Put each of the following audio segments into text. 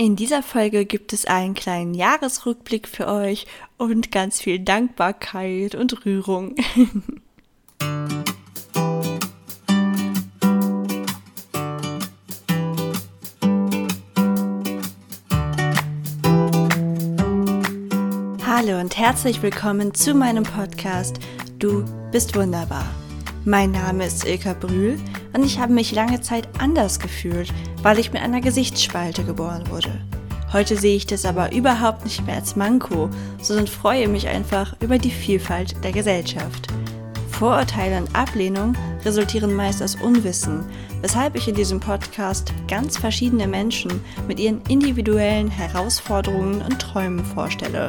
In dieser Folge gibt es einen kleinen Jahresrückblick für euch und ganz viel Dankbarkeit und Rührung. Hallo und herzlich willkommen zu meinem Podcast Du bist wunderbar. Mein Name ist Ilka Brühl und ich habe mich lange Zeit anders gefühlt, weil ich mit einer Gesichtsspalte geboren wurde. Heute sehe ich das aber überhaupt nicht mehr als Manko, sondern freue mich einfach über die Vielfalt der Gesellschaft. Vorurteile und Ablehnung resultieren meist aus Unwissen, weshalb ich in diesem Podcast ganz verschiedene Menschen mit ihren individuellen Herausforderungen und Träumen vorstelle.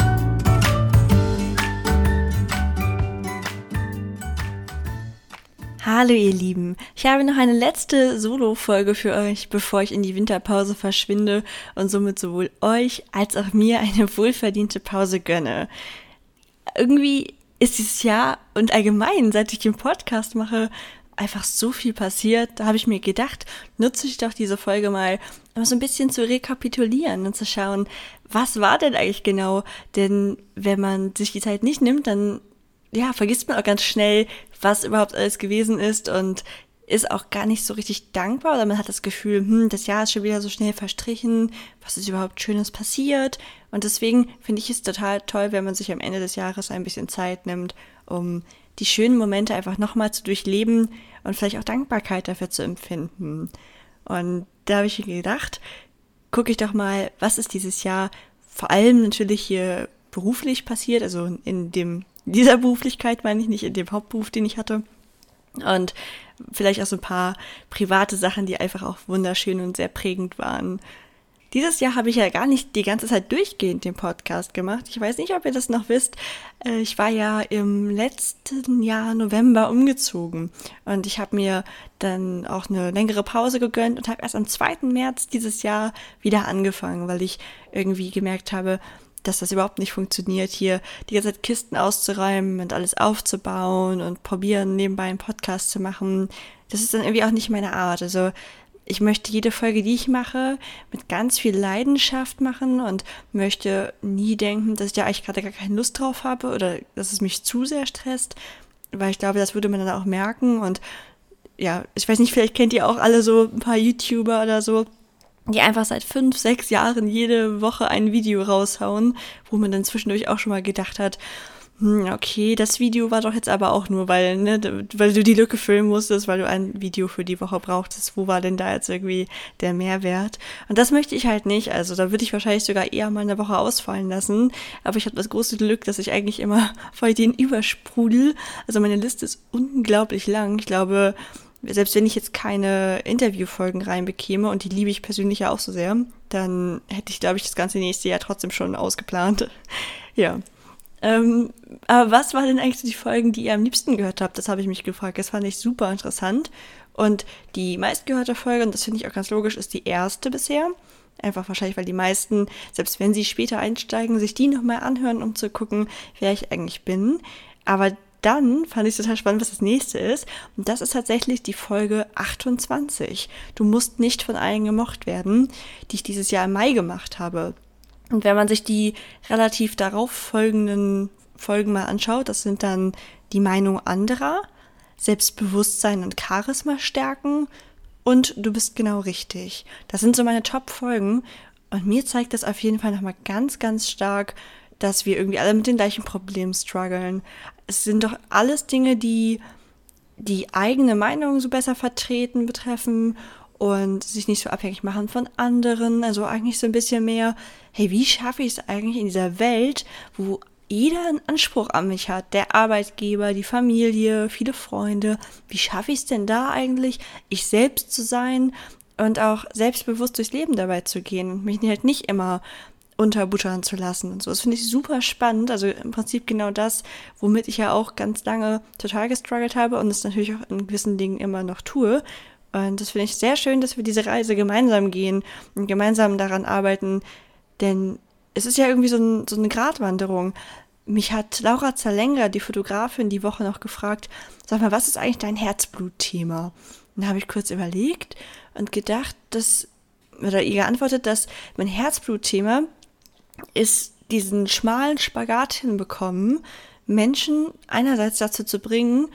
Hallo ihr Lieben, ich habe noch eine letzte Solo-Folge für euch, bevor ich in die Winterpause verschwinde und somit sowohl euch als auch mir eine wohlverdiente Pause gönne. Irgendwie ist dieses Jahr und allgemein, seit ich den Podcast mache, einfach so viel passiert. Da habe ich mir gedacht, nutze ich doch diese Folge mal, um so ein bisschen zu rekapitulieren und zu schauen, was war denn eigentlich genau? Denn wenn man sich die Zeit nicht nimmt, dann ja, vergisst man auch ganz schnell, was überhaupt alles gewesen ist und ist auch gar nicht so richtig dankbar oder man hat das Gefühl, hm, das Jahr ist schon wieder so schnell verstrichen, was ist überhaupt Schönes passiert und deswegen finde ich es total toll, wenn man sich am Ende des Jahres ein bisschen Zeit nimmt, um die schönen Momente einfach nochmal zu durchleben und vielleicht auch Dankbarkeit dafür zu empfinden. Und da habe ich mir gedacht, gucke ich doch mal, was ist dieses Jahr vor allem natürlich hier beruflich passiert, also in dem dieser Beruflichkeit meine ich nicht, in dem Hauptberuf, den ich hatte. Und vielleicht auch so ein paar private Sachen, die einfach auch wunderschön und sehr prägend waren. Dieses Jahr habe ich ja gar nicht die ganze Zeit durchgehend den Podcast gemacht. Ich weiß nicht, ob ihr das noch wisst. Äh, ich war ja im letzten Jahr November umgezogen und ich habe mir dann auch eine längere Pause gegönnt und habe erst am 2. März dieses Jahr wieder angefangen, weil ich irgendwie gemerkt habe, dass das überhaupt nicht funktioniert, hier die ganze Zeit Kisten auszuräumen und alles aufzubauen und probieren, nebenbei einen Podcast zu machen. Das ist dann irgendwie auch nicht meine Art. Also ich möchte jede Folge, die ich mache, mit ganz viel Leidenschaft machen und möchte nie denken, dass ich da eigentlich gerade gar keine Lust drauf habe oder dass es mich zu sehr stresst, weil ich glaube, das würde man dann auch merken und ja, ich weiß nicht, vielleicht kennt ihr auch alle so ein paar YouTuber oder so, die einfach seit fünf, sechs Jahren jede Woche ein Video raushauen, wo man dann zwischendurch auch schon mal gedacht hat, hm, okay, das Video war doch jetzt aber auch nur, weil, ne, weil du die Lücke füllen musstest, weil du ein Video für die Woche brauchtest. Wo war denn da jetzt irgendwie der Mehrwert? Und das möchte ich halt nicht. Also da würde ich wahrscheinlich sogar eher mal eine Woche ausfallen lassen. Aber ich habe das große Glück, dass ich eigentlich immer vor Ideen übersprudel. Also meine Liste ist unglaublich lang. Ich glaube, selbst wenn ich jetzt keine Interviewfolgen reinbekäme, und die liebe ich persönlich ja auch so sehr, dann hätte ich, glaube ich, das ganze nächste Jahr trotzdem schon ausgeplant. ja. Ähm, aber was waren denn eigentlich die Folgen, die ihr am liebsten gehört habt? Das habe ich mich gefragt. Das fand ich super interessant. Und die meistgehörte Folge, und das finde ich auch ganz logisch, ist die erste bisher. Einfach wahrscheinlich, weil die meisten, selbst wenn sie später einsteigen, sich die nochmal anhören, um zu gucken, wer ich eigentlich bin. Aber dann fand ich total spannend, was das nächste ist. Und das ist tatsächlich die Folge 28. Du musst nicht von allen gemocht werden, die ich dieses Jahr im Mai gemacht habe. Und wenn man sich die relativ darauf folgenden Folgen mal anschaut, das sind dann die Meinung anderer, Selbstbewusstsein und Charisma stärken und du bist genau richtig. Das sind so meine Top-Folgen und mir zeigt das auf jeden Fall nochmal ganz, ganz stark, dass wir irgendwie alle mit den gleichen Problemen strugglen es sind doch alles Dinge, die die eigene Meinung so besser vertreten betreffen und sich nicht so abhängig machen von anderen. Also eigentlich so ein bisschen mehr, hey, wie schaffe ich es eigentlich in dieser Welt, wo jeder einen Anspruch an mich hat, der Arbeitgeber, die Familie, viele Freunde. Wie schaffe ich es denn da eigentlich, ich selbst zu sein und auch selbstbewusst durchs Leben dabei zu gehen und mich halt nicht immer unterbuttern zu lassen und so. Das finde ich super spannend. Also im Prinzip genau das, womit ich ja auch ganz lange total gestruggelt habe und es natürlich auch in gewissen Dingen immer noch tue. Und das finde ich sehr schön, dass wir diese Reise gemeinsam gehen und gemeinsam daran arbeiten, denn es ist ja irgendwie so, ein, so eine Gratwanderung. Mich hat Laura Zerlenger, die Fotografin, die Woche noch gefragt, sag mal, was ist eigentlich dein Herzblutthema? Und da habe ich kurz überlegt und gedacht, dass, oder ihr geantwortet, dass mein Herzblutthema ist diesen schmalen Spagat hinbekommen, Menschen einerseits dazu zu bringen,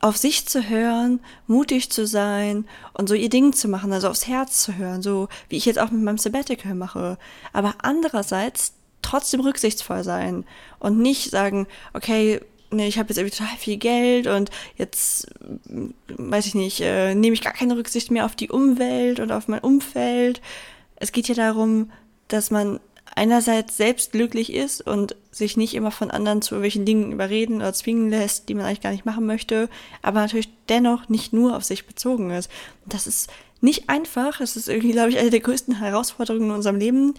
auf sich zu hören, mutig zu sein und so ihr Ding zu machen, also aufs Herz zu hören, so wie ich jetzt auch mit meinem Sabbatical mache. Aber andererseits trotzdem rücksichtsvoll sein und nicht sagen, okay, nee, ich habe jetzt irgendwie total viel Geld und jetzt, weiß ich nicht, äh, nehme ich gar keine Rücksicht mehr auf die Umwelt und auf mein Umfeld. Es geht ja darum, dass man einerseits selbst glücklich ist und sich nicht immer von anderen zu irgendwelchen Dingen überreden oder zwingen lässt, die man eigentlich gar nicht machen möchte, aber natürlich dennoch nicht nur auf sich bezogen ist. Das ist nicht einfach. Es ist irgendwie, glaube ich, eine der größten Herausforderungen in unserem Leben.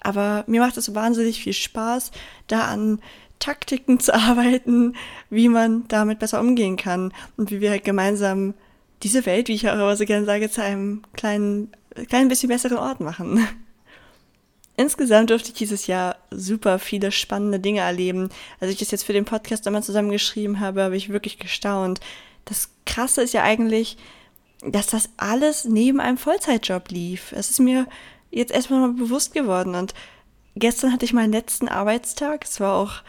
Aber mir macht es wahnsinnig viel Spaß, da an Taktiken zu arbeiten, wie man damit besser umgehen kann und wie wir halt gemeinsam diese Welt, wie ich auch immer so gerne sage, zu einem kleinen, kleinen bisschen besseren Ort machen. Insgesamt durfte ich dieses Jahr super viele spannende Dinge erleben. Als ich das jetzt für den Podcast einmal zusammengeschrieben habe, habe ich wirklich gestaunt. Das Krasse ist ja eigentlich, dass das alles neben einem Vollzeitjob lief. Es ist mir jetzt erstmal mal bewusst geworden. Und gestern hatte ich meinen letzten Arbeitstag. Es war auch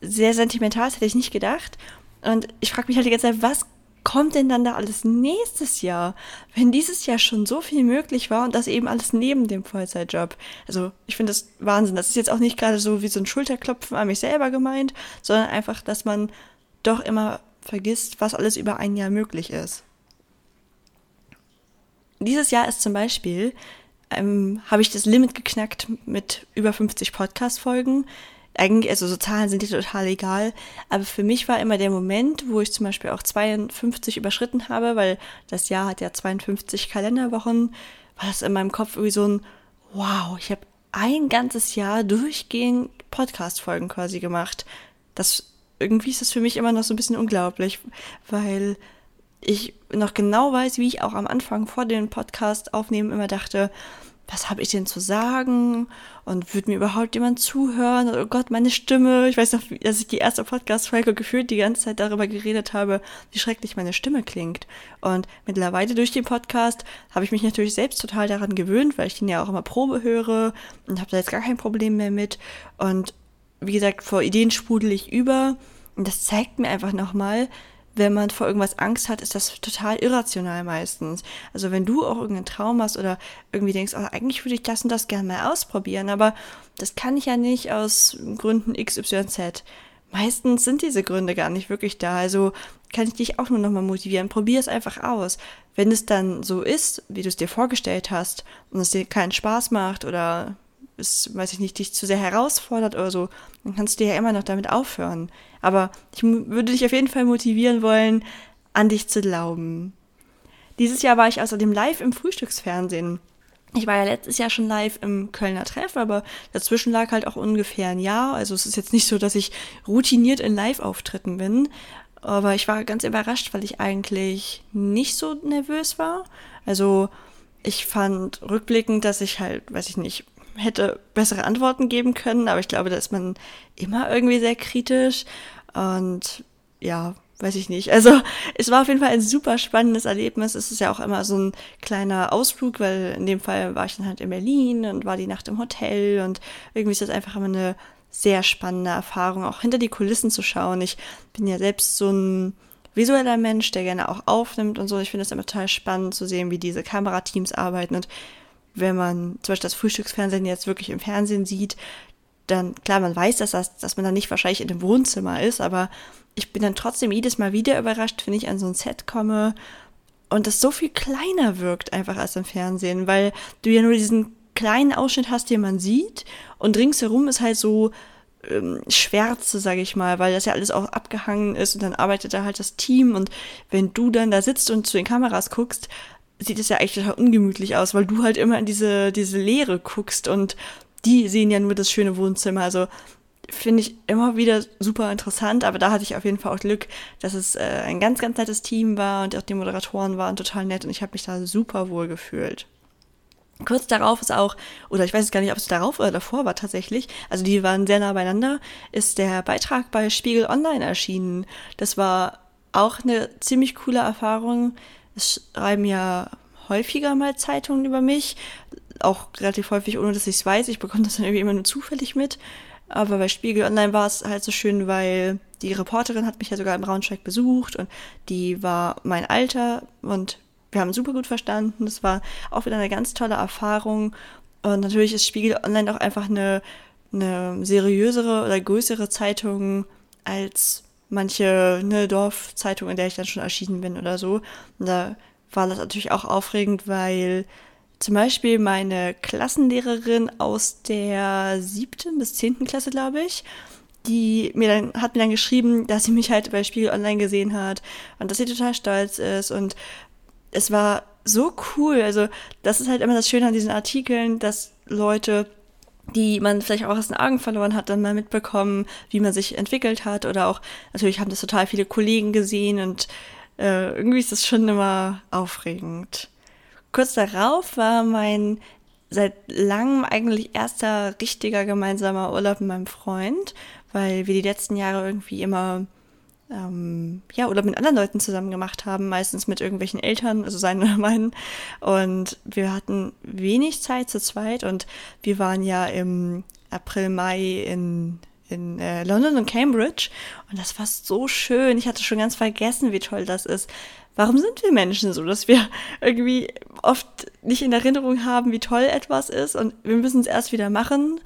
sehr sentimental, das hätte ich nicht gedacht. Und ich frage mich halt die ganze Zeit, was kommt denn dann da alles nächstes Jahr, wenn dieses Jahr schon so viel möglich war und das eben alles neben dem Vollzeitjob? Also ich finde das Wahnsinn. Das ist jetzt auch nicht gerade so wie so ein Schulterklopfen an mich selber gemeint, sondern einfach, dass man doch immer vergisst, was alles über ein Jahr möglich ist. Dieses Jahr ist zum Beispiel, ähm, habe ich das Limit geknackt mit über 50 Podcast-Folgen eigentlich, also so Zahlen sind dir total egal, aber für mich war immer der Moment, wo ich zum Beispiel auch 52 überschritten habe, weil das Jahr hat ja 52 Kalenderwochen, war das in meinem Kopf irgendwie so ein, wow, ich habe ein ganzes Jahr durchgehend Podcast-Folgen quasi gemacht. Das, irgendwie ist das für mich immer noch so ein bisschen unglaublich, weil ich noch genau weiß, wie ich auch am Anfang vor dem Podcast aufnehmen immer dachte, was habe ich denn zu sagen? Und wird mir überhaupt jemand zuhören? Oh Gott, meine Stimme. Ich weiß noch, dass ich die erste Podcast-Folge gefühlt die ganze Zeit darüber geredet habe, wie schrecklich meine Stimme klingt. Und mittlerweile durch den Podcast habe ich mich natürlich selbst total daran gewöhnt, weil ich den ja auch immer Probe höre und habe da jetzt gar kein Problem mehr mit. Und wie gesagt, vor Ideen sprudel ich über. Und das zeigt mir einfach nochmal, wenn man vor irgendwas Angst hat, ist das total irrational meistens. Also wenn du auch irgendeinen Traum hast oder irgendwie denkst, oh, eigentlich würde ich das und das gerne mal ausprobieren, aber das kann ich ja nicht aus Gründen XYZ. Meistens sind diese Gründe gar nicht wirklich da. Also kann ich dich auch nur nochmal motivieren. Probier es einfach aus. Wenn es dann so ist, wie du es dir vorgestellt hast und es dir keinen Spaß macht oder es, weiß ich nicht, dich zu sehr herausfordert oder so, dann kannst du ja immer noch damit aufhören. Aber ich würde dich auf jeden Fall motivieren wollen, an dich zu glauben. Dieses Jahr war ich außerdem live im Frühstücksfernsehen. Ich war ja letztes Jahr schon live im Kölner Treff, aber dazwischen lag halt auch ungefähr ein Jahr. Also es ist jetzt nicht so, dass ich routiniert in Live-Auftritten bin. Aber ich war ganz überrascht, weil ich eigentlich nicht so nervös war. Also ich fand rückblickend, dass ich halt, weiß ich nicht, hätte bessere Antworten geben können, aber ich glaube, da ist man immer irgendwie sehr kritisch und ja, weiß ich nicht. Also es war auf jeden Fall ein super spannendes Erlebnis. Es ist ja auch immer so ein kleiner Ausflug, weil in dem Fall war ich dann halt in Berlin und war die Nacht im Hotel und irgendwie ist das einfach immer eine sehr spannende Erfahrung, auch hinter die Kulissen zu schauen. Ich bin ja selbst so ein visueller Mensch, der gerne auch aufnimmt und so. Ich finde es immer total spannend zu sehen, wie diese Kamerateams arbeiten und wenn man zum Beispiel das Frühstücksfernsehen jetzt wirklich im Fernsehen sieht, dann, klar, man weiß, dass, das, dass man dann nicht wahrscheinlich in dem Wohnzimmer ist, aber ich bin dann trotzdem jedes Mal wieder überrascht, wenn ich an so ein Set komme und das so viel kleiner wirkt einfach als im Fernsehen, weil du ja nur diesen kleinen Ausschnitt hast, den man sieht und ringsherum ist halt so ähm, Schwärze, sage ich mal, weil das ja alles auch abgehangen ist und dann arbeitet da halt das Team und wenn du dann da sitzt und zu den Kameras guckst, sieht es ja eigentlich total ungemütlich aus, weil du halt immer in diese, diese Leere guckst und die sehen ja nur das schöne Wohnzimmer. Also finde ich immer wieder super interessant, aber da hatte ich auf jeden Fall auch Glück, dass es äh, ein ganz, ganz nettes Team war und auch die Moderatoren waren total nett und ich habe mich da super wohl gefühlt. Kurz darauf ist auch, oder ich weiß gar nicht, ob es darauf oder davor war tatsächlich, also die waren sehr nah beieinander, ist der Beitrag bei Spiegel Online erschienen. Das war auch eine ziemlich coole Erfahrung. Es schreiben ja häufiger mal Zeitungen über mich, auch relativ häufig, ohne dass ich es weiß. Ich bekomme das dann irgendwie immer nur zufällig mit. Aber bei Spiegel Online war es halt so schön, weil die Reporterin hat mich ja sogar im Braunschweig besucht und die war mein Alter und wir haben super gut verstanden. Das war auch wieder eine ganz tolle Erfahrung. Und natürlich ist Spiegel Online auch einfach eine, eine seriösere oder größere Zeitung als manche ne, Dorfzeitung, in der ich dann schon erschienen bin oder so. Und da war das natürlich auch aufregend, weil zum Beispiel meine Klassenlehrerin aus der siebten bis zehnten Klasse, glaube ich, die mir dann, hat mir dann geschrieben, dass sie mich halt bei Spiegel Online gesehen hat und dass sie total stolz ist und es war so cool. Also, das ist halt immer das Schöne an diesen Artikeln, dass Leute, die man vielleicht auch aus den Augen verloren hat, dann mal mitbekommen, wie man sich entwickelt hat. Oder auch, natürlich haben das total viele Kollegen gesehen und äh, irgendwie ist das schon immer aufregend. Kurz darauf war mein seit langem eigentlich erster richtiger gemeinsamer Urlaub mit meinem Freund, weil wir die letzten Jahre irgendwie immer ähm, ja, oder mit anderen Leuten zusammen gemacht haben, meistens mit irgendwelchen Eltern, also seinen oder meinen. Und wir hatten wenig Zeit zu zweit und wir waren ja im April, Mai in, in äh, London und Cambridge und das war so schön. Ich hatte schon ganz vergessen, wie toll das ist. Warum sind wir Menschen so, dass wir irgendwie oft nicht in Erinnerung haben, wie toll etwas ist und wir müssen es erst wieder machen,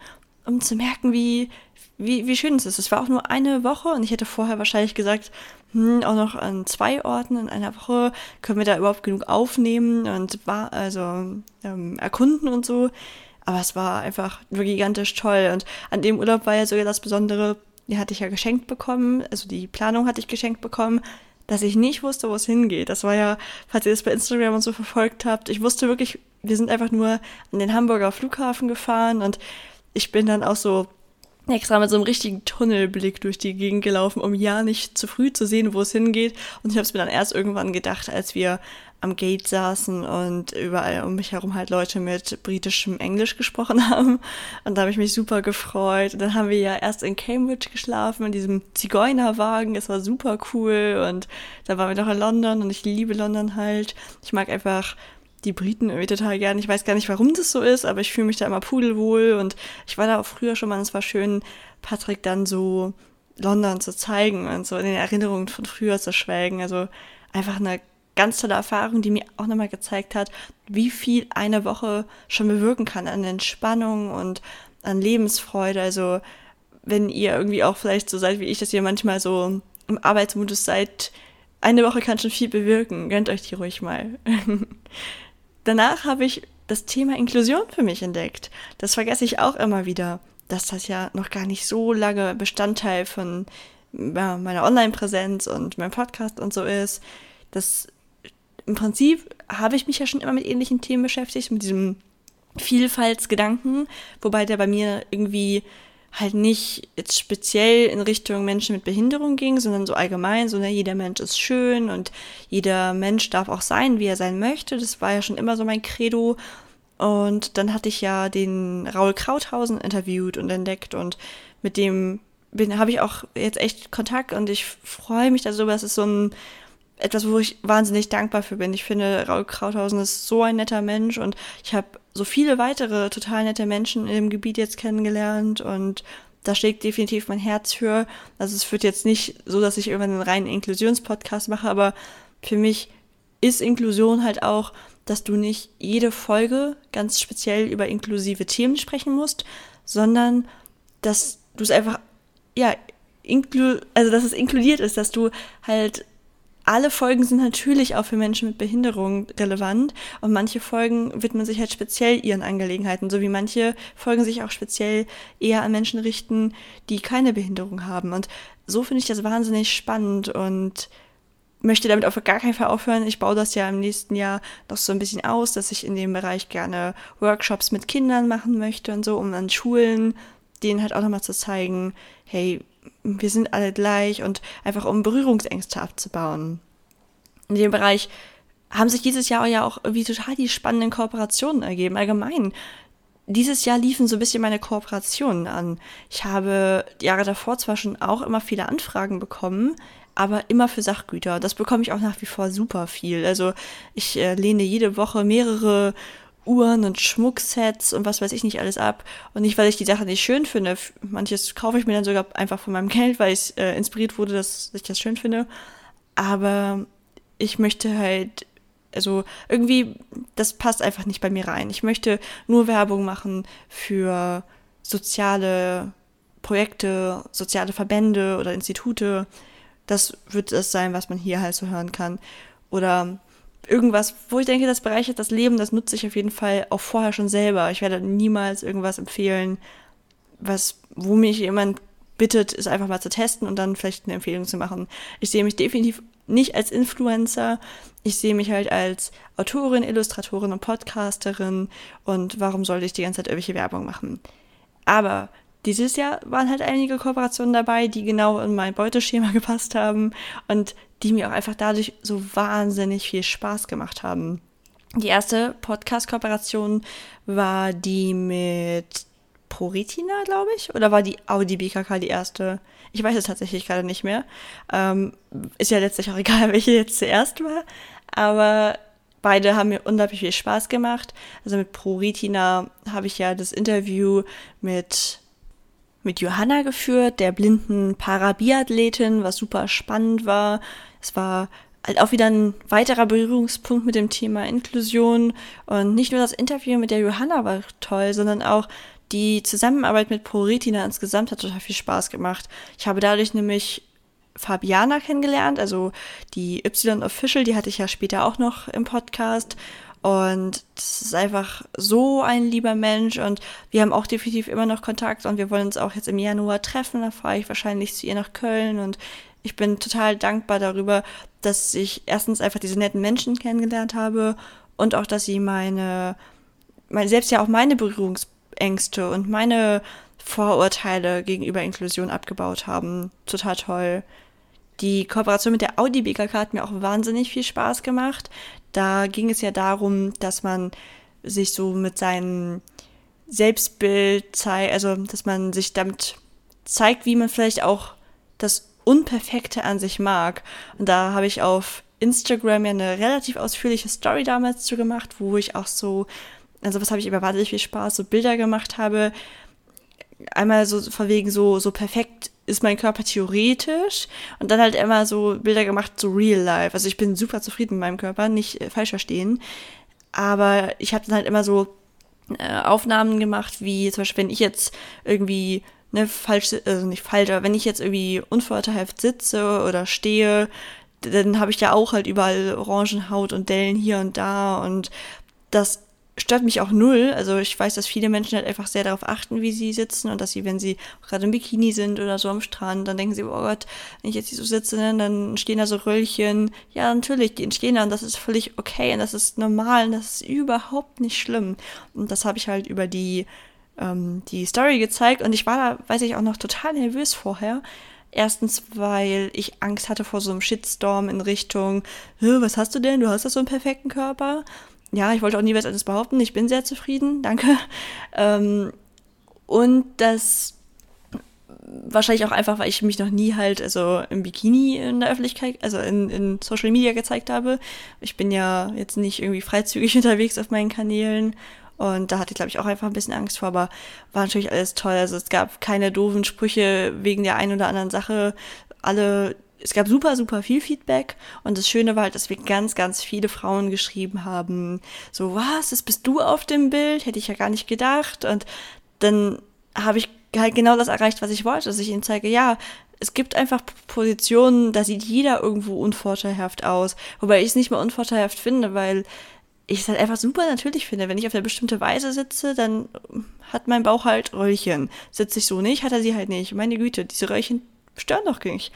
um zu merken, wie, wie, wie schön es ist. Es war auch nur eine Woche und ich hätte vorher wahrscheinlich gesagt, hm, auch noch an zwei Orten in einer Woche können wir da überhaupt genug aufnehmen und war also ähm, erkunden und so. Aber es war einfach gigantisch toll. Und an dem Urlaub war ja sogar das Besondere, die hatte ich ja geschenkt bekommen, also die Planung hatte ich geschenkt bekommen, dass ich nicht wusste, wo es hingeht. Das war ja, falls ihr das bei Instagram und so verfolgt habt, ich wusste wirklich, wir sind einfach nur an den Hamburger Flughafen gefahren und ich bin dann auch so extra mit so einem richtigen Tunnelblick durch die Gegend gelaufen, um ja nicht zu früh zu sehen, wo es hingeht. Und ich habe es mir dann erst irgendwann gedacht, als wir am Gate saßen und überall um mich herum halt Leute mit britischem Englisch gesprochen haben. Und da habe ich mich super gefreut. Und dann haben wir ja erst in Cambridge geschlafen, in diesem Zigeunerwagen. Es war super cool. Und dann waren wir noch in London und ich liebe London halt. Ich mag einfach die Briten irgendwie total gern. Ich weiß gar nicht, warum das so ist, aber ich fühle mich da immer pudelwohl und ich war da auch früher schon mal es war schön, Patrick dann so London zu zeigen und so in den Erinnerungen von früher zu schwelgen. Also einfach eine ganz tolle Erfahrung, die mir auch nochmal gezeigt hat, wie viel eine Woche schon bewirken kann an Entspannung und an Lebensfreude. Also wenn ihr irgendwie auch vielleicht so seid wie ich, dass ihr manchmal so im Arbeitsmodus seid, eine Woche kann schon viel bewirken. Gönnt euch die ruhig mal. danach habe ich das Thema Inklusion für mich entdeckt. Das vergesse ich auch immer wieder, dass das ja noch gar nicht so lange Bestandteil von ja, meiner Online-Präsenz und meinem Podcast und so ist. Das im Prinzip habe ich mich ja schon immer mit ähnlichen Themen beschäftigt, mit diesem Vielfaltsgedanken, wobei der bei mir irgendwie halt nicht jetzt speziell in Richtung Menschen mit Behinderung ging, sondern so allgemein, so ne, jeder Mensch ist schön und jeder Mensch darf auch sein, wie er sein möchte. Das war ja schon immer so mein Credo. Und dann hatte ich ja den Raul Krauthausen interviewt und entdeckt und mit dem bin habe ich auch jetzt echt Kontakt und ich freue mich darüber. Es ist so ein etwas, wo ich wahnsinnig dankbar für bin. Ich finde, Raul Krauthausen ist so ein netter Mensch und ich habe so viele weitere total nette Menschen im Gebiet jetzt kennengelernt und da schlägt definitiv mein Herz für. Also es wird jetzt nicht so, dass ich irgendwann einen reinen Inklusionspodcast mache, aber für mich ist Inklusion halt auch, dass du nicht jede Folge ganz speziell über inklusive Themen sprechen musst, sondern dass du es einfach, ja, inklu also dass es inkludiert ist, dass du halt alle Folgen sind natürlich auch für Menschen mit Behinderung relevant und manche Folgen widmen sich halt speziell ihren Angelegenheiten, so wie manche Folgen sich auch speziell eher an Menschen richten, die keine Behinderung haben. Und so finde ich das wahnsinnig spannend und möchte damit auf gar keinen Fall aufhören. Ich baue das ja im nächsten Jahr noch so ein bisschen aus, dass ich in dem Bereich gerne Workshops mit Kindern machen möchte und so, um an Schulen denen halt auch nochmal zu zeigen, hey, wir sind alle gleich und einfach um Berührungsängste abzubauen. In dem Bereich haben sich dieses Jahr ja auch irgendwie total die spannenden Kooperationen ergeben. Allgemein dieses Jahr liefen so ein bisschen meine Kooperationen an. Ich habe Jahre davor zwar schon auch immer viele Anfragen bekommen, aber immer für Sachgüter. Das bekomme ich auch nach wie vor super viel. Also ich äh, lehne jede Woche mehrere Uhren und Schmucksets und was weiß ich nicht alles ab. Und nicht, weil ich die Sache nicht schön finde. Manches kaufe ich mir dann sogar einfach von meinem Geld, weil ich äh, inspiriert wurde, dass ich das schön finde. Aber ich möchte halt also irgendwie, das passt einfach nicht bei mir rein. Ich möchte nur Werbung machen für soziale Projekte, soziale Verbände oder Institute. Das wird das sein, was man hier halt so hören kann. Oder irgendwas, wo ich denke, das bereichert das Leben, das nutze ich auf jeden Fall auch vorher schon selber. Ich werde niemals irgendwas empfehlen, was, wo mich jemand bittet, es einfach mal zu testen und dann vielleicht eine Empfehlung zu machen. Ich sehe mich definitiv nicht als Influencer. Ich sehe mich halt als Autorin, Illustratorin und Podcasterin. Und warum sollte ich die ganze Zeit irgendwelche Werbung machen? Aber dieses Jahr waren halt einige Kooperationen dabei, die genau in mein Beuteschema gepasst haben und die mir auch einfach dadurch so wahnsinnig viel Spaß gemacht haben. Die erste Podcast-Kooperation war die mit ProRetina, glaube ich, oder war die Audi BKK die erste? Ich weiß es tatsächlich gerade nicht mehr. Ähm, ist ja letztlich auch egal, welche jetzt zuerst war. Aber beide haben mir unglaublich viel Spaß gemacht. Also mit ProRetina habe ich ja das Interview mit mit Johanna geführt, der blinden Parabiathletin, was super spannend war. Es war halt auch wieder ein weiterer Berührungspunkt mit dem Thema Inklusion. Und nicht nur das Interview mit der Johanna war toll, sondern auch die Zusammenarbeit mit ProRetina insgesamt hat total viel Spaß gemacht. Ich habe dadurch nämlich Fabiana kennengelernt, also die Y Official, die hatte ich ja später auch noch im Podcast. Und das ist einfach so ein lieber Mensch und wir haben auch definitiv immer noch Kontakt und wir wollen uns auch jetzt im Januar treffen. Da fahre ich wahrscheinlich zu ihr nach Köln und ich bin total dankbar darüber, dass ich erstens einfach diese netten Menschen kennengelernt habe und auch, dass sie meine, meine selbst ja auch meine Berührungspunkte Ängste und meine Vorurteile gegenüber Inklusion abgebaut haben. Total toll. Die Kooperation mit der Audi BKK hat mir auch wahnsinnig viel Spaß gemacht. Da ging es ja darum, dass man sich so mit seinem Selbstbild zeigt, also dass man sich damit zeigt, wie man vielleicht auch das Unperfekte an sich mag. Und da habe ich auf Instagram ja eine relativ ausführliche Story damals zu gemacht, wo ich auch so also was habe ich wahnsinnig viel Spaß, so Bilder gemacht habe. Einmal so verwegen so, so perfekt ist mein Körper theoretisch und dann halt immer so Bilder gemacht, so real life. Also ich bin super zufrieden mit meinem Körper, nicht äh, falsch verstehen. Aber ich habe dann halt immer so äh, Aufnahmen gemacht, wie zum Beispiel, wenn ich jetzt irgendwie ne, falsch, also nicht falsch, aber wenn ich jetzt irgendwie unvorteilhaft sitze oder stehe, dann habe ich ja auch halt überall Orangenhaut und Dellen hier und da und das stört mich auch null. Also ich weiß, dass viele Menschen halt einfach sehr darauf achten, wie sie sitzen und dass sie, wenn sie gerade im Bikini sind oder so am Strand, dann denken sie, oh Gott, wenn ich jetzt hier so sitze, ne, dann stehen da so Röllchen. Ja, natürlich, die entstehen da und das ist völlig okay und das ist normal und das ist überhaupt nicht schlimm. Und das habe ich halt über die, ähm, die Story gezeigt und ich war da, weiß ich auch noch, total nervös vorher. Erstens, weil ich Angst hatte vor so einem Shitstorm in Richtung, was hast du denn? Du hast doch so einen perfekten Körper ja, ich wollte auch nie was anderes behaupten. Ich bin sehr zufrieden, danke. Ähm, und das wahrscheinlich auch einfach, weil ich mich noch nie halt also im Bikini in der Öffentlichkeit, also in, in Social Media gezeigt habe. Ich bin ja jetzt nicht irgendwie freizügig unterwegs auf meinen Kanälen und da hatte ich, glaube ich, auch einfach ein bisschen Angst vor, aber war natürlich alles toll. Also es gab keine doofen Sprüche wegen der einen oder anderen Sache. Alle es gab super, super viel Feedback und das Schöne war halt, dass wir ganz, ganz viele Frauen geschrieben haben, so, was, das bist du auf dem Bild? Hätte ich ja gar nicht gedacht. Und dann habe ich halt genau das erreicht, was ich wollte, dass ich ihnen zeige, ja, es gibt einfach Positionen, da sieht jeder irgendwo unvorteilhaft aus. Wobei ich es nicht mal unvorteilhaft finde, weil ich es halt einfach super natürlich finde. Wenn ich auf eine bestimmte Weise sitze, dann hat mein Bauch halt Röllchen. Sitze ich so nicht, hat er sie halt nicht. Meine Güte, diese Röllchen stören doch nicht.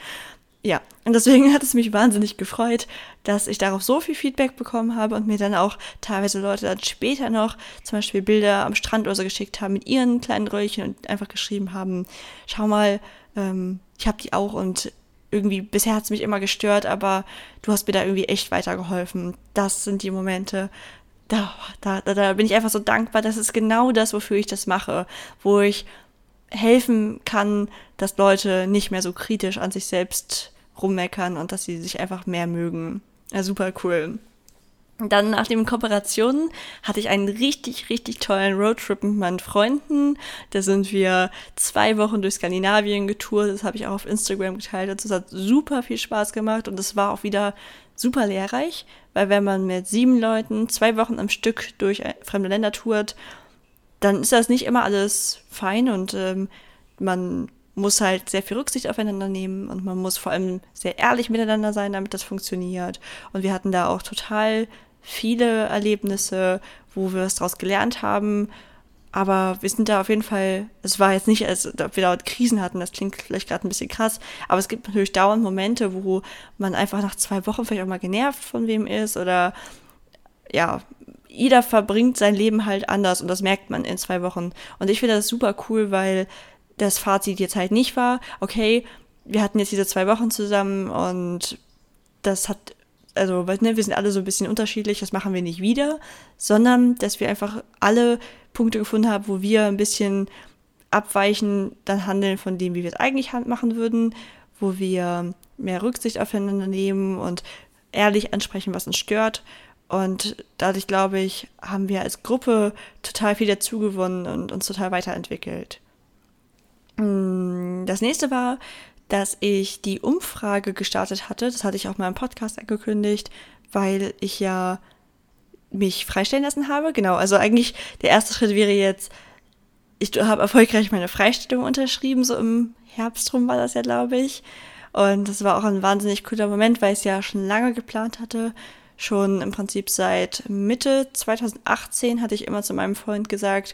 ja, und deswegen hat es mich wahnsinnig gefreut, dass ich darauf so viel Feedback bekommen habe und mir dann auch teilweise Leute dann später noch zum Beispiel Bilder am Strand oder so geschickt haben mit ihren kleinen Röllchen und einfach geschrieben haben, schau mal, ähm, ich habe die auch und irgendwie, bisher hat es mich immer gestört, aber du hast mir da irgendwie echt weitergeholfen. Das sind die Momente, da, da, da, da bin ich einfach so dankbar. Das ist genau das, wofür ich das mache, wo ich helfen kann, dass Leute nicht mehr so kritisch an sich selbst rummeckern und dass sie sich einfach mehr mögen. Ja, super cool. Dann nach den Kooperationen hatte ich einen richtig, richtig tollen Roadtrip mit meinen Freunden. Da sind wir zwei Wochen durch Skandinavien getourt. Das habe ich auch auf Instagram geteilt. Und das hat super viel Spaß gemacht und es war auch wieder super lehrreich, weil wenn man mit sieben Leuten zwei Wochen am Stück durch fremde Länder tourt, dann ist das nicht immer alles fein und ähm, man muss halt sehr viel Rücksicht aufeinander nehmen und man muss vor allem sehr ehrlich miteinander sein, damit das funktioniert. Und wir hatten da auch total viele Erlebnisse, wo wir was daraus gelernt haben. Aber wir sind da auf jeden Fall, es war jetzt nicht, als ob wir dort Krisen hatten, das klingt vielleicht gerade ein bisschen krass, aber es gibt natürlich dauernd Momente, wo man einfach nach zwei Wochen vielleicht auch mal genervt von wem ist oder ja, jeder verbringt sein Leben halt anders und das merkt man in zwei Wochen. Und ich finde das super cool, weil das Fazit jetzt halt nicht war, okay, wir hatten jetzt diese zwei Wochen zusammen und das hat, also, ne, wir sind alle so ein bisschen unterschiedlich, das machen wir nicht wieder, sondern dass wir einfach alle Punkte gefunden haben, wo wir ein bisschen abweichen, dann handeln von dem, wie wir es eigentlich machen würden, wo wir mehr Rücksicht aufeinander nehmen und ehrlich ansprechen, was uns stört. Und dadurch, glaube ich, haben wir als Gruppe total viel dazugewonnen und uns total weiterentwickelt. Mm, das nächste war, dass ich die Umfrage gestartet hatte. Das hatte ich auch mal im Podcast angekündigt, weil ich ja mich freistellen lassen habe. Genau, also eigentlich der erste Schritt wäre jetzt, ich habe erfolgreich meine Freistellung unterschrieben, so im Herbst rum war das ja, glaube ich. Und das war auch ein wahnsinnig cooler Moment, weil ich es ja schon lange geplant hatte. Schon im Prinzip seit Mitte 2018 hatte ich immer zu meinem Freund gesagt,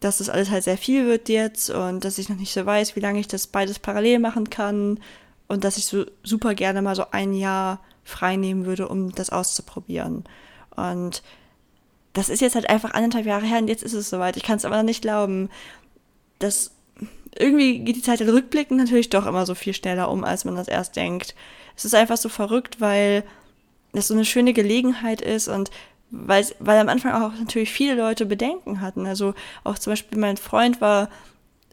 dass das alles halt sehr viel wird jetzt und dass ich noch nicht so weiß, wie lange ich das beides parallel machen kann und dass ich so super gerne mal so ein Jahr frei nehmen würde, um das auszuprobieren. Und das ist jetzt halt einfach anderthalb Jahre her und jetzt ist es soweit. Ich kann es aber noch nicht glauben. dass irgendwie geht die Zeit rückblickend natürlich doch immer so viel schneller um, als man das erst denkt. Es ist einfach so verrückt, weil es so eine schöne Gelegenheit ist und weil, weil am Anfang auch natürlich viele Leute Bedenken hatten. Also auch zum Beispiel mein Freund war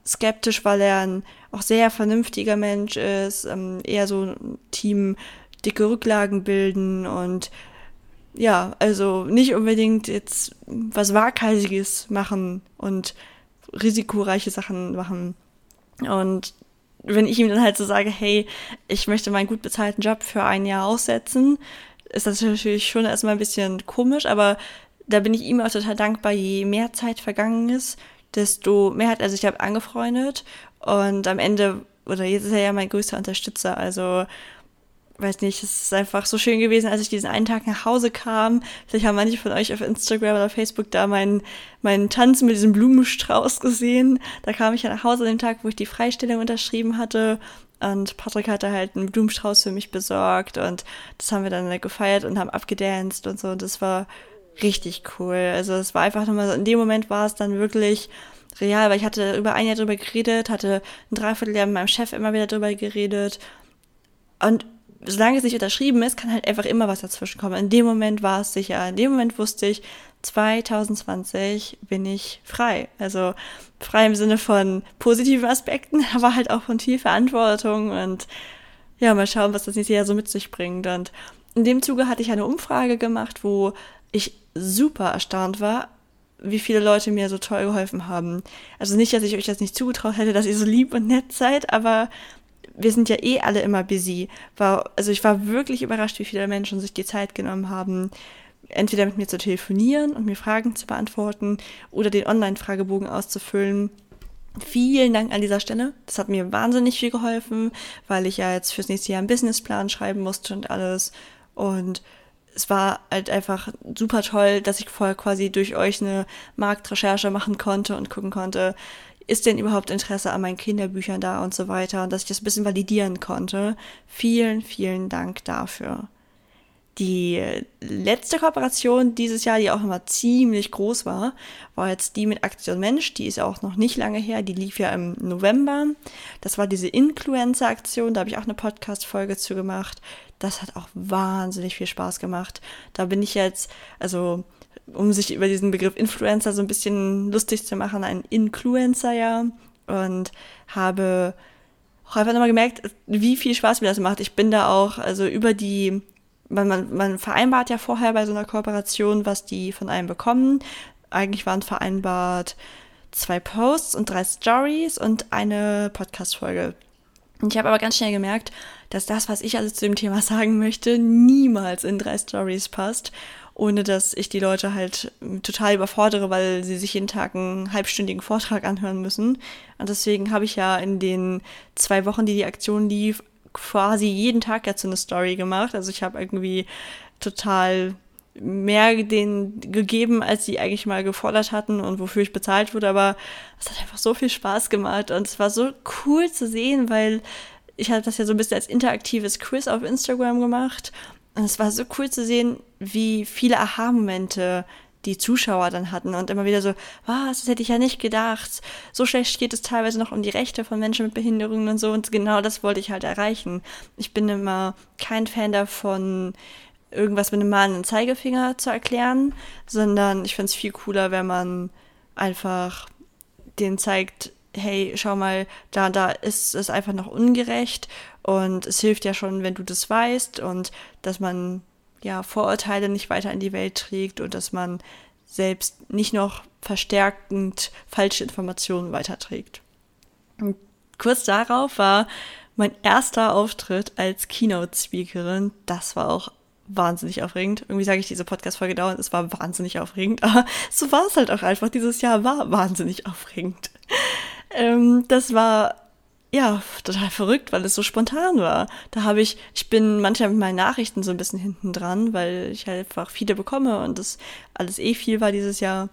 skeptisch, weil er ein auch sehr vernünftiger Mensch ist, ähm, eher so ein Team dicke Rücklagen bilden und ja, also nicht unbedingt jetzt was Waghalsiges machen und risikoreiche Sachen machen. Und wenn ich ihm dann halt so sage, hey, ich möchte meinen gut bezahlten Job für ein Jahr aussetzen, ist das natürlich schon erstmal ein bisschen komisch, aber da bin ich ihm auch total dankbar, je mehr Zeit vergangen ist, desto mehr hat er sich angefreundet und am Ende, oder jetzt ist er ja mein größter Unterstützer, also weiß nicht, es ist einfach so schön gewesen, als ich diesen einen Tag nach Hause kam. Vielleicht haben manche von euch auf Instagram oder Facebook da meinen, meinen Tanz mit diesem Blumenstrauß gesehen. Da kam ich ja nach Hause an dem Tag, wo ich die Freistellung unterschrieben hatte und Patrick hatte halt einen Blumenstrauß für mich besorgt und das haben wir dann gefeiert und haben abgedanced und so. Und das war richtig cool. Also es war einfach nochmal so, in dem Moment war es dann wirklich real, weil ich hatte über ein Jahr drüber geredet, hatte ein Dreivierteljahr mit meinem Chef immer wieder drüber geredet. Und solange es nicht unterschrieben ist, kann halt einfach immer was dazwischen kommen. In dem Moment war es sicher. In dem Moment wusste ich, 2020 bin ich frei. Also frei im Sinne von positiven Aspekten, aber halt auch von viel Verantwortung und ja, mal schauen, was das nächste Jahr so mit sich bringt. Und in dem Zuge hatte ich eine Umfrage gemacht, wo ich super erstaunt war, wie viele Leute mir so toll geholfen haben. Also nicht, dass ich euch das nicht zugetraut hätte, dass ihr so lieb und nett seid, aber wir sind ja eh alle immer busy. War, also ich war wirklich überrascht, wie viele Menschen sich die Zeit genommen haben, entweder mit mir zu telefonieren und mir Fragen zu beantworten oder den Online-Fragebogen auszufüllen. Vielen Dank an dieser Stelle. Das hat mir wahnsinnig viel geholfen, weil ich ja jetzt fürs nächste Jahr einen Businessplan schreiben musste und alles. Und es war halt einfach super toll, dass ich vorher quasi durch euch eine Marktrecherche machen konnte und gucken konnte, ist denn überhaupt Interesse an meinen Kinderbüchern da und so weiter und dass ich das ein bisschen validieren konnte. Vielen, vielen Dank dafür. Die letzte Kooperation dieses Jahr, die auch immer ziemlich groß war, war jetzt die mit Aktion Mensch. Die ist auch noch nicht lange her. Die lief ja im November. Das war diese Influencer-Aktion. Da habe ich auch eine Podcast-Folge zu gemacht. Das hat auch wahnsinnig viel Spaß gemacht. Da bin ich jetzt, also um sich über diesen Begriff Influencer so ein bisschen lustig zu machen, ein Influencer ja. Und habe auch einfach nochmal gemerkt, wie viel Spaß mir das macht. Ich bin da auch, also über die man, man, man vereinbart ja vorher bei so einer Kooperation, was die von einem bekommen. Eigentlich waren vereinbart zwei Posts und drei Stories und eine Podcast-Folge. Ich habe aber ganz schnell gemerkt, dass das, was ich alles zu dem Thema sagen möchte, niemals in drei Stories passt, ohne dass ich die Leute halt total überfordere, weil sie sich jeden Tag einen halbstündigen Vortrag anhören müssen. Und deswegen habe ich ja in den zwei Wochen, die die Aktion lief, quasi jeden Tag dazu eine Story gemacht. Also ich habe irgendwie total mehr den gegeben, als sie eigentlich mal gefordert hatten und wofür ich bezahlt wurde, aber es hat einfach so viel Spaß gemacht und es war so cool zu sehen, weil ich hatte das ja so ein bisschen als interaktives Quiz auf Instagram gemacht und es war so cool zu sehen, wie viele Aha-Momente die Zuschauer dann hatten und immer wieder so, was, das hätte ich ja nicht gedacht. So schlecht geht es teilweise noch um die Rechte von Menschen mit Behinderungen und so und genau das wollte ich halt erreichen. Ich bin immer kein Fan davon, irgendwas mit einem mahnenden Zeigefinger zu erklären, sondern ich finde es viel cooler, wenn man einfach denen zeigt, hey, schau mal, da, da ist es einfach noch ungerecht und es hilft ja schon, wenn du das weißt und dass man ja, Vorurteile nicht weiter in die Welt trägt und dass man selbst nicht noch verstärkend falsche Informationen weiterträgt. Und kurz darauf war mein erster Auftritt als Keynote-Speakerin. Das war auch wahnsinnig aufregend. Irgendwie sage ich diese Podcast-Folge dauernd, es war wahnsinnig aufregend, aber so war es halt auch einfach. Dieses Jahr war wahnsinnig aufregend. Ähm, das war ja, total verrückt, weil es so spontan war. Da habe ich, ich bin manchmal mit meinen Nachrichten so ein bisschen hinten dran, weil ich halt einfach viele bekomme und das alles eh viel war dieses Jahr.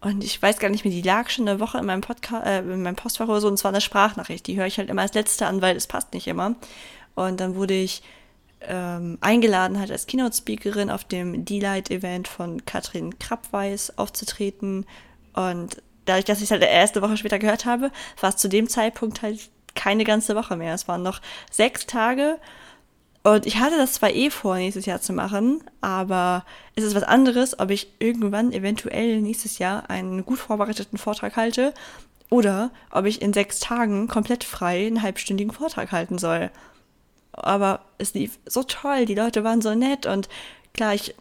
Und ich weiß gar nicht mehr, die lag schon eine Woche in meinem Podcast, äh, in meinem Postfach oder so, und zwar eine Sprachnachricht. Die höre ich halt immer als letzte an, weil es passt nicht immer. Und dann wurde ich ähm, eingeladen, halt als Keynote-Speakerin auf dem D-Light-Event von Katrin Krappweis aufzutreten. Und dadurch, dass ich es halt erste Woche später gehört habe, war es zu dem Zeitpunkt halt keine ganze Woche mehr. Es waren noch sechs Tage. Und ich hatte das zwar eh vor, nächstes Jahr zu machen, aber es ist was anderes, ob ich irgendwann eventuell nächstes Jahr einen gut vorbereiteten Vortrag halte oder ob ich in sechs Tagen komplett frei einen halbstündigen Vortrag halten soll. Aber es lief so toll, die Leute waren so nett und klar, ich,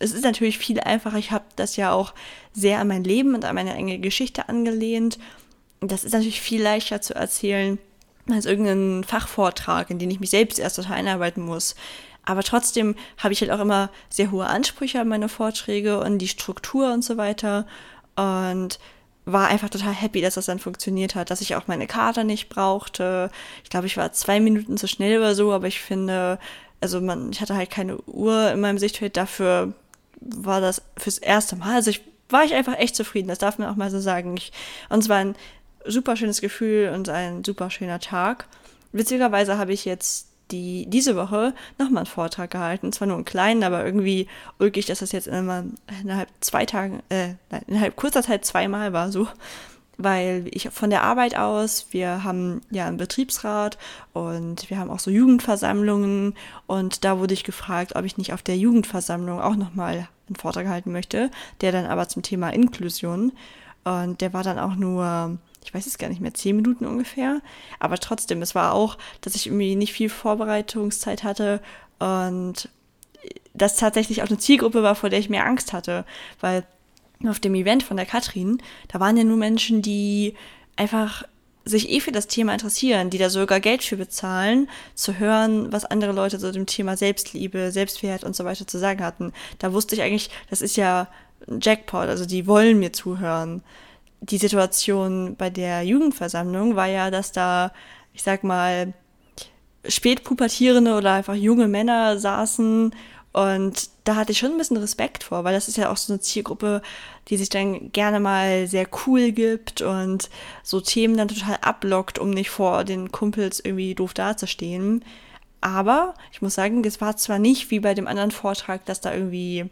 es ist natürlich viel einfacher. Ich habe das ja auch sehr an mein Leben und an meine enge Geschichte angelehnt. Das ist natürlich viel leichter zu erzählen als irgendeinen Fachvortrag, in den ich mich selbst erst total einarbeiten muss. Aber trotzdem habe ich halt auch immer sehr hohe Ansprüche an meine Vorträge und die Struktur und so weiter. Und war einfach total happy, dass das dann funktioniert hat, dass ich auch meine Karte nicht brauchte. Ich glaube, ich war zwei Minuten zu schnell oder so, aber ich finde, also man, ich hatte halt keine Uhr in meinem Sichtfeld. Dafür war das fürs erste Mal. Also ich war ich einfach echt zufrieden. Das darf man auch mal so sagen. Ich, und es war ein super schönes Gefühl und ein super schöner Tag. Witzigerweise habe ich jetzt die, diese Woche nochmal einen Vortrag gehalten. Zwar nur einen kleinen, aber irgendwie ulkig, dass das jetzt innerhalb zwei Tagen, äh, innerhalb kurzer Zeit zweimal war so. Weil ich von der Arbeit aus, wir haben ja einen Betriebsrat und wir haben auch so Jugendversammlungen und da wurde ich gefragt, ob ich nicht auf der Jugendversammlung auch nochmal einen Vortrag halten möchte, der dann aber zum Thema Inklusion und der war dann auch nur ich weiß es gar nicht mehr, zehn Minuten ungefähr. Aber trotzdem, es war auch, dass ich irgendwie nicht viel Vorbereitungszeit hatte und das tatsächlich auch eine Zielgruppe war, vor der ich mehr Angst hatte. Weil auf dem Event von der Katrin, da waren ja nur Menschen, die einfach sich eh für das Thema interessieren, die da sogar Geld für bezahlen, zu hören, was andere Leute so dem Thema Selbstliebe, Selbstwert und so weiter zu sagen hatten. Da wusste ich eigentlich, das ist ja ein Jackpot, also die wollen mir zuhören die Situation bei der Jugendversammlung war ja, dass da, ich sag mal, spätpubertierende oder einfach junge Männer saßen Und da hatte ich schon ein bisschen Respekt vor, weil das ist ja auch so eine Zielgruppe, die sich dann gerne mal sehr cool gibt und so Themen dann total ablockt, um nicht vor den Kumpels irgendwie doof dazustehen. Aber ich muss sagen, das war zwar nicht wie bei dem anderen Vortrag, dass da irgendwie,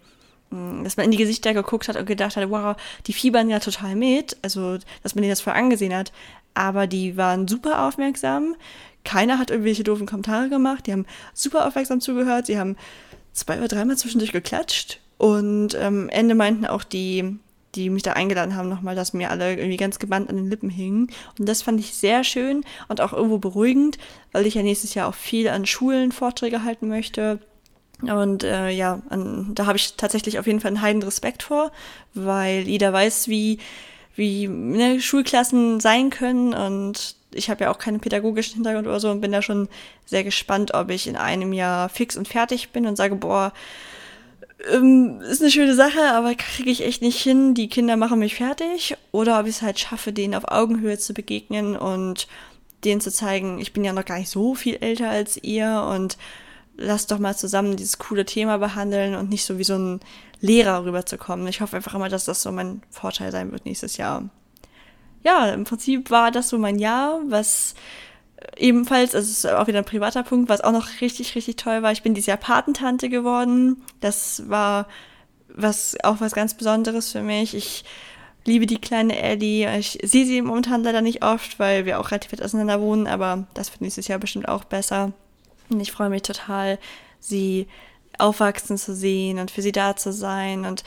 dass man in die Gesichter geguckt hat und gedacht hat, wow, die fiebern ja total mit, also dass man denen das voll angesehen hat, aber die waren super aufmerksam. Keiner hat irgendwelche doofen Kommentare gemacht, die haben super aufmerksam zugehört, sie haben zwei oder dreimal zwischendurch geklatscht und am ähm, Ende meinten auch die, die mich da eingeladen haben, nochmal, dass mir alle irgendwie ganz gebannt an den Lippen hingen. Und das fand ich sehr schön und auch irgendwo beruhigend, weil ich ja nächstes Jahr auch viel an Schulen Vorträge halten möchte. Und äh, ja, an, da habe ich tatsächlich auf jeden Fall einen heiden Respekt vor, weil jeder weiß, wie, wie ne, Schulklassen sein können. Und ich habe ja auch keinen pädagogischen Hintergrund oder so und bin da schon sehr gespannt, ob ich in einem Jahr fix und fertig bin und sage, boah, ähm, ist eine schöne Sache, aber kriege ich echt nicht hin, die Kinder machen mich fertig. Oder ob ich es halt schaffe, denen auf Augenhöhe zu begegnen und denen zu zeigen, ich bin ja noch gar nicht so viel älter als ihr. Und lasst doch mal zusammen dieses coole Thema behandeln und nicht so wie so ein Lehrer rüberzukommen. Ich hoffe einfach immer, dass das so mein Vorteil sein wird nächstes Jahr ja, im Prinzip war das so mein Jahr, was ebenfalls, also es ist auch wieder ein privater Punkt, was auch noch richtig, richtig toll war. Ich bin dieses Jahr Patentante geworden. Das war was auch was ganz Besonderes für mich. Ich liebe die kleine Ellie. Ich sehe sie momentan leider nicht oft, weil wir auch relativ weit auseinander wohnen, aber das wird nächstes Jahr bestimmt auch besser. Und ich freue mich total, sie aufwachsen zu sehen und für sie da zu sein und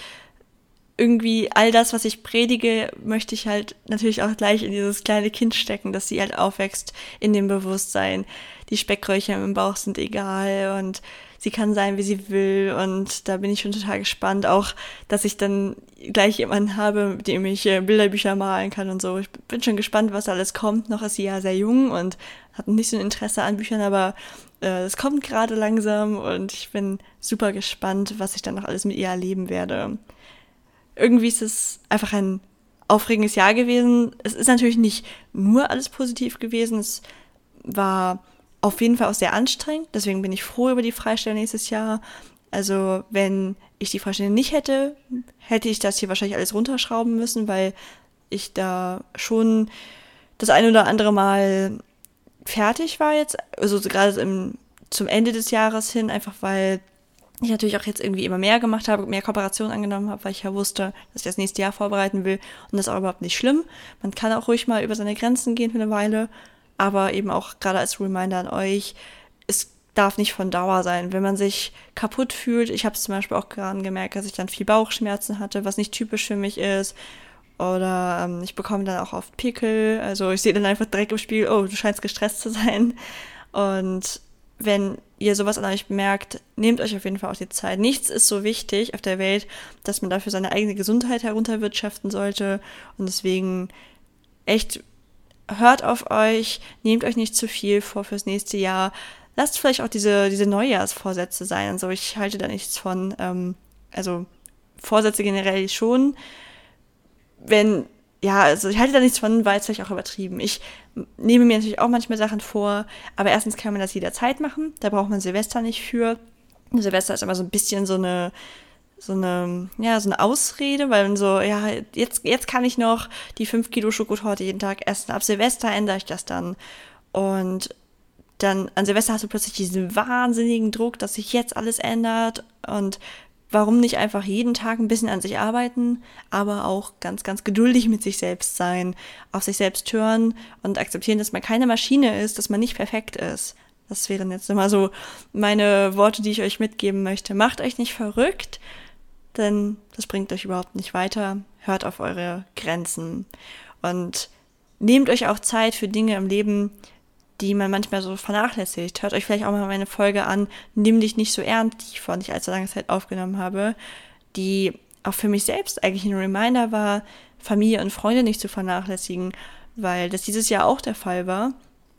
irgendwie all das, was ich predige, möchte ich halt natürlich auch gleich in dieses kleine Kind stecken, dass sie halt aufwächst in dem Bewusstsein. Die Speckröcher im Bauch sind egal und sie kann sein, wie sie will. Und da bin ich schon total gespannt. Auch, dass ich dann gleich jemanden habe, mit dem ich äh, Bilderbücher malen kann und so. Ich bin schon gespannt, was alles kommt. Noch ist sie ja sehr jung und hat nicht so ein Interesse an Büchern, aber es kommt gerade langsam und ich bin super gespannt, was ich dann noch alles mit ihr erleben werde irgendwie ist es einfach ein aufregendes Jahr gewesen. Es ist natürlich nicht nur alles positiv gewesen. Es war auf jeden Fall auch sehr anstrengend. Deswegen bin ich froh über die Freistellung nächstes Jahr. Also wenn ich die Freistellung nicht hätte, hätte ich das hier wahrscheinlich alles runterschrauben müssen, weil ich da schon das eine oder andere Mal fertig war jetzt. Also gerade im, zum Ende des Jahres hin, einfach weil ich natürlich auch jetzt irgendwie immer mehr gemacht habe, mehr Kooperationen angenommen habe, weil ich ja wusste, dass ich das nächste Jahr vorbereiten will. Und das ist auch überhaupt nicht schlimm. Man kann auch ruhig mal über seine Grenzen gehen für eine Weile. Aber eben auch gerade als Reminder an euch, es darf nicht von Dauer sein. Wenn man sich kaputt fühlt, ich habe es zum Beispiel auch gerade gemerkt, dass ich dann viel Bauchschmerzen hatte, was nicht typisch für mich ist. Oder ähm, ich bekomme dann auch oft Pickel. Also ich sehe dann einfach direkt im Spiel, oh, du scheinst gestresst zu sein. Und wenn ihr sowas an euch merkt, nehmt euch auf jeden Fall auch die Zeit. Nichts ist so wichtig auf der Welt, dass man dafür seine eigene Gesundheit herunterwirtschaften sollte. Und deswegen echt hört auf euch, nehmt euch nicht zu viel vor fürs nächste Jahr. Lasst vielleicht auch diese, diese Neujahrsvorsätze sein. Also ich halte da nichts von. Ähm, also Vorsätze generell schon. Wenn ja, also ich halte da nichts von, weil es vielleicht auch übertrieben. Ich nehme mir natürlich auch manchmal Sachen vor, aber erstens kann man das jederzeit machen, da braucht man Silvester nicht für. Silvester ist immer so ein bisschen so eine, so eine, ja, so eine Ausrede, weil man so, ja, jetzt, jetzt kann ich noch die 5 Kilo Schokotorte jeden Tag essen. Ab Silvester ändere ich das dann. Und dann an Silvester hast du plötzlich diesen wahnsinnigen Druck, dass sich jetzt alles ändert und warum nicht einfach jeden Tag ein bisschen an sich arbeiten, aber auch ganz, ganz geduldig mit sich selbst sein, auf sich selbst hören und akzeptieren, dass man keine Maschine ist, dass man nicht perfekt ist. Das wären jetzt immer so meine Worte, die ich euch mitgeben möchte. Macht euch nicht verrückt, denn das bringt euch überhaupt nicht weiter. Hört auf eure Grenzen und nehmt euch auch Zeit für Dinge im Leben, die man manchmal so vernachlässigt. Hört euch vielleicht auch mal meine Folge an, nimm dich nicht so ernst, die ich vor nicht allzu langer Zeit aufgenommen habe, die auch für mich selbst eigentlich ein Reminder war, Familie und Freunde nicht zu vernachlässigen, weil das dieses Jahr auch der Fall war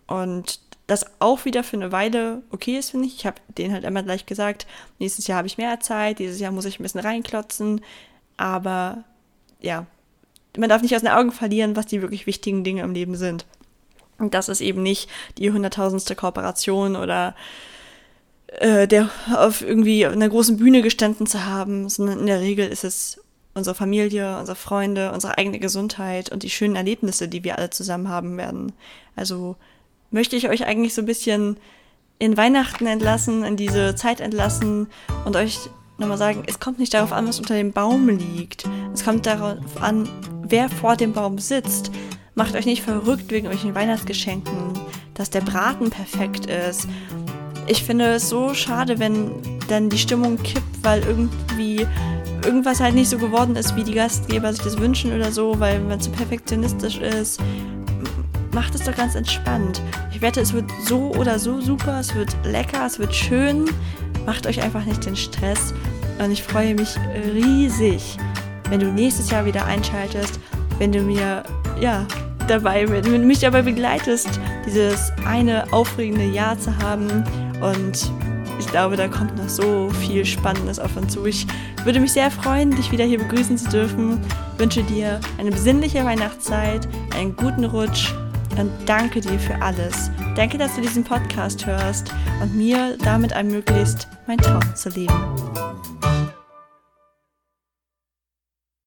und das auch wieder für eine Weile okay ist, finde ich. Ich habe denen halt immer gleich gesagt, nächstes Jahr habe ich mehr Zeit, dieses Jahr muss ich ein bisschen reinklotzen, aber ja, man darf nicht aus den Augen verlieren, was die wirklich wichtigen Dinge im Leben sind. Das ist eben nicht die hunderttausendste Kooperation oder äh, der auf irgendwie einer großen Bühne gestanden zu haben, sondern in der Regel ist es unsere Familie, unsere Freunde, unsere eigene Gesundheit und die schönen Erlebnisse, die wir alle zusammen haben werden. Also möchte ich euch eigentlich so ein bisschen in Weihnachten entlassen, in diese Zeit entlassen und euch nochmal sagen, es kommt nicht darauf an, was unter dem Baum liegt. Es kommt darauf an, wer vor dem Baum sitzt. Macht euch nicht verrückt wegen euren Weihnachtsgeschenken, dass der Braten perfekt ist. Ich finde es so schade, wenn dann die Stimmung kippt, weil irgendwie irgendwas halt nicht so geworden ist, wie die Gastgeber sich das wünschen oder so, weil man zu perfektionistisch ist. Macht es doch ganz entspannt. Ich wette, es wird so oder so super, es wird lecker, es wird schön. Macht euch einfach nicht den Stress. Und ich freue mich riesig, wenn du nächstes Jahr wieder einschaltest, wenn du mir, ja, dabei, wenn du mich dabei begleitest, dieses eine aufregende Jahr zu haben. Und ich glaube, da kommt noch so viel Spannendes auf uns zu. Ich würde mich sehr freuen, dich wieder hier begrüßen zu dürfen. Ich wünsche dir eine besinnliche Weihnachtszeit, einen guten Rutsch und danke dir für alles. Danke, dass du diesen Podcast hörst und mir damit ermöglicht, mein Traum zu leben.